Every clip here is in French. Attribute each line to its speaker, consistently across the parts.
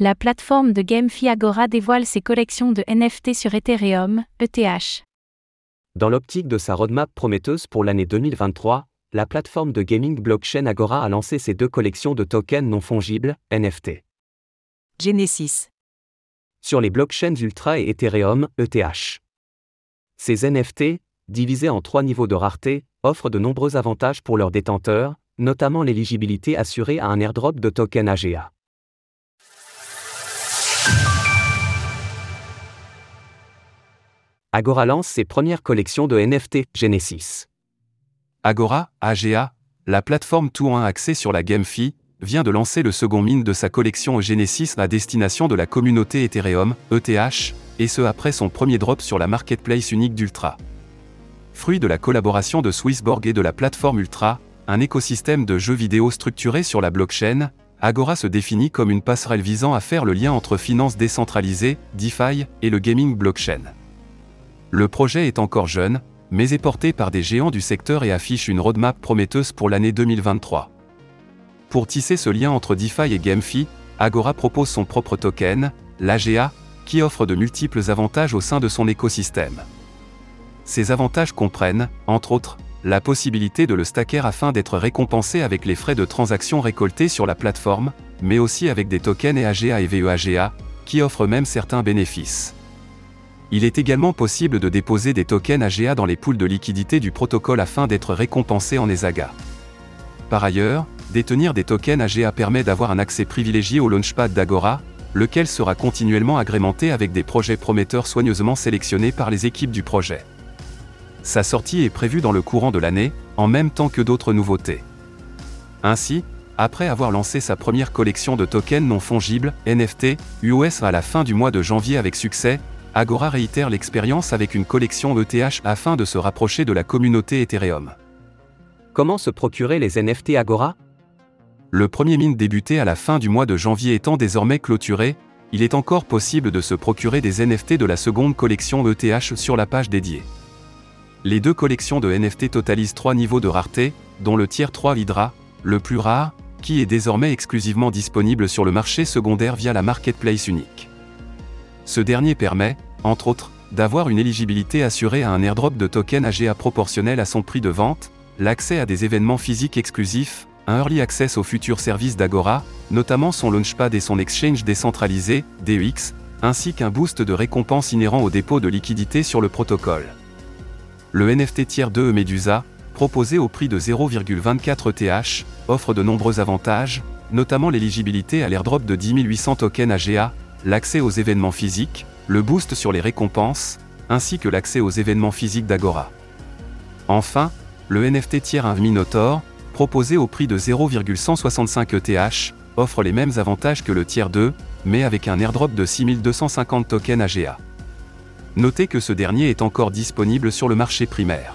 Speaker 1: La plateforme de GameFi Agora dévoile ses collections de NFT sur Ethereum, ETH.
Speaker 2: Dans l'optique de sa roadmap prometteuse pour l'année 2023, la plateforme de gaming blockchain Agora a lancé ses deux collections de tokens non fongibles, NFT.
Speaker 3: Genesis.
Speaker 2: Sur les blockchains Ultra et Ethereum, ETH. Ces NFT, divisés en trois niveaux de rareté, offrent de nombreux avantages pour leurs détenteurs, notamment l'éligibilité assurée à un airdrop de token AGA. Agora lance ses premières collections de NFT Genesis.
Speaker 4: Agora, AGA, la plateforme tout en un axée sur la GameFi, vient de lancer le second mine de sa collection Genesis à destination de la communauté Ethereum, ETH, et ce après son premier drop sur la marketplace unique d'Ultra. Fruit de la collaboration de Swissborg et de la plateforme Ultra, un écosystème de jeux vidéo structuré sur la blockchain, Agora se définit comme une passerelle visant à faire le lien entre finances décentralisées, DeFi, et le gaming blockchain. Le projet est encore jeune, mais est porté par des géants du secteur et affiche une roadmap prometteuse pour l'année 2023. Pour tisser ce lien entre DeFi et GameFi, Agora propose son propre token, l'AGA, qui offre de multiples avantages au sein de son écosystème. Ces avantages comprennent, entre autres, la possibilité de le stacker afin d'être récompensé avec les frais de transaction récoltés sur la plateforme, mais aussi avec des tokens EAGA et VEAGA, qui offrent même certains bénéfices. Il est également possible de déposer des tokens AGA dans les poules de liquidité du protocole afin d'être récompensé en ESAGA. Par ailleurs, détenir des tokens AGA permet d'avoir un accès privilégié au launchpad d'Agora, lequel sera continuellement agrémenté avec des projets prometteurs soigneusement sélectionnés par les équipes du projet. Sa sortie est prévue dans le courant de l'année, en même temps que d'autres nouveautés. Ainsi, après avoir lancé sa première collection de tokens non fongibles, NFT, US à la fin du mois de janvier avec succès, Agora réitère l'expérience avec une collection ETH afin de se rapprocher de la communauté Ethereum.
Speaker 2: Comment se procurer les NFT Agora?
Speaker 4: Le premier mine débuté à la fin du mois de janvier étant désormais clôturé, il est encore possible de se procurer des NFT de la seconde collection ETH sur la page dédiée. Les deux collections de NFT totalisent trois niveaux de rareté, dont le tiers 3 Hydra, le plus rare, qui est désormais exclusivement disponible sur le marché secondaire via la marketplace unique. Ce dernier permet, entre autres, d'avoir une éligibilité assurée à un airdrop de token AGA proportionnel à son prix de vente, l'accès à des événements physiques exclusifs, un early access aux futurs services d'Agora, notamment son launchpad et son exchange décentralisé, DEX, ainsi qu'un boost de récompenses inhérent au dépôt de liquidités sur le protocole. Le NFT Tier 2 Medusa, proposé au prix de 0,24 ETH, offre de nombreux avantages, notamment l'éligibilité à l'airdrop de 10 800 tokens AGA, l'accès aux événements physiques, le boost sur les récompenses, ainsi que l'accès aux événements physiques d'Agora. Enfin, le NFT tiers 1 Minotaur, proposé au prix de 0,165 ETH, offre les mêmes avantages que le tiers 2, mais avec un airdrop de 6250 tokens AGA. Notez que ce dernier est encore disponible sur le marché primaire.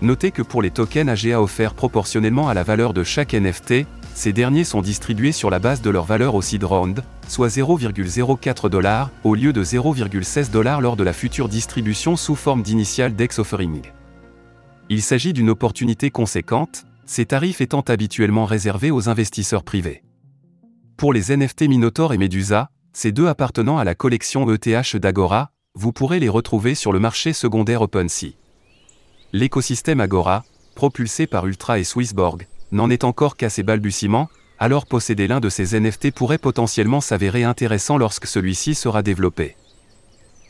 Speaker 4: Notez que pour les tokens AGA offerts proportionnellement à la valeur de chaque NFT, ces derniers sont distribués sur la base de leur valeur au seed round, soit 0,04 dollars, au lieu de 0,16 dollars lors de la future distribution sous forme d'initial DEX offering. Il s'agit d'une opportunité conséquente, ces tarifs étant habituellement réservés aux investisseurs privés. Pour les NFT Minotaur et Medusa, ces deux appartenant à la collection ETH d'Agora, vous pourrez les retrouver sur le marché secondaire OpenSea. L'écosystème Agora, propulsé par Ultra et Swissborg, n'en est encore qu'à ses balbutiements, alors posséder l'un de ces NFT pourrait potentiellement s'avérer intéressant lorsque celui-ci sera développé.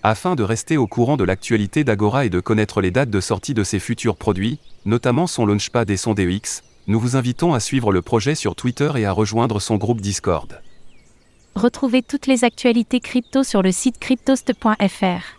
Speaker 4: Afin de rester au courant de l'actualité d'Agora et de connaître les dates de sortie de ses futurs produits, notamment son Launchpad et son DEX, nous vous invitons à suivre le projet sur Twitter et à rejoindre son groupe Discord.
Speaker 1: Retrouvez toutes les actualités crypto sur le site cryptost.fr.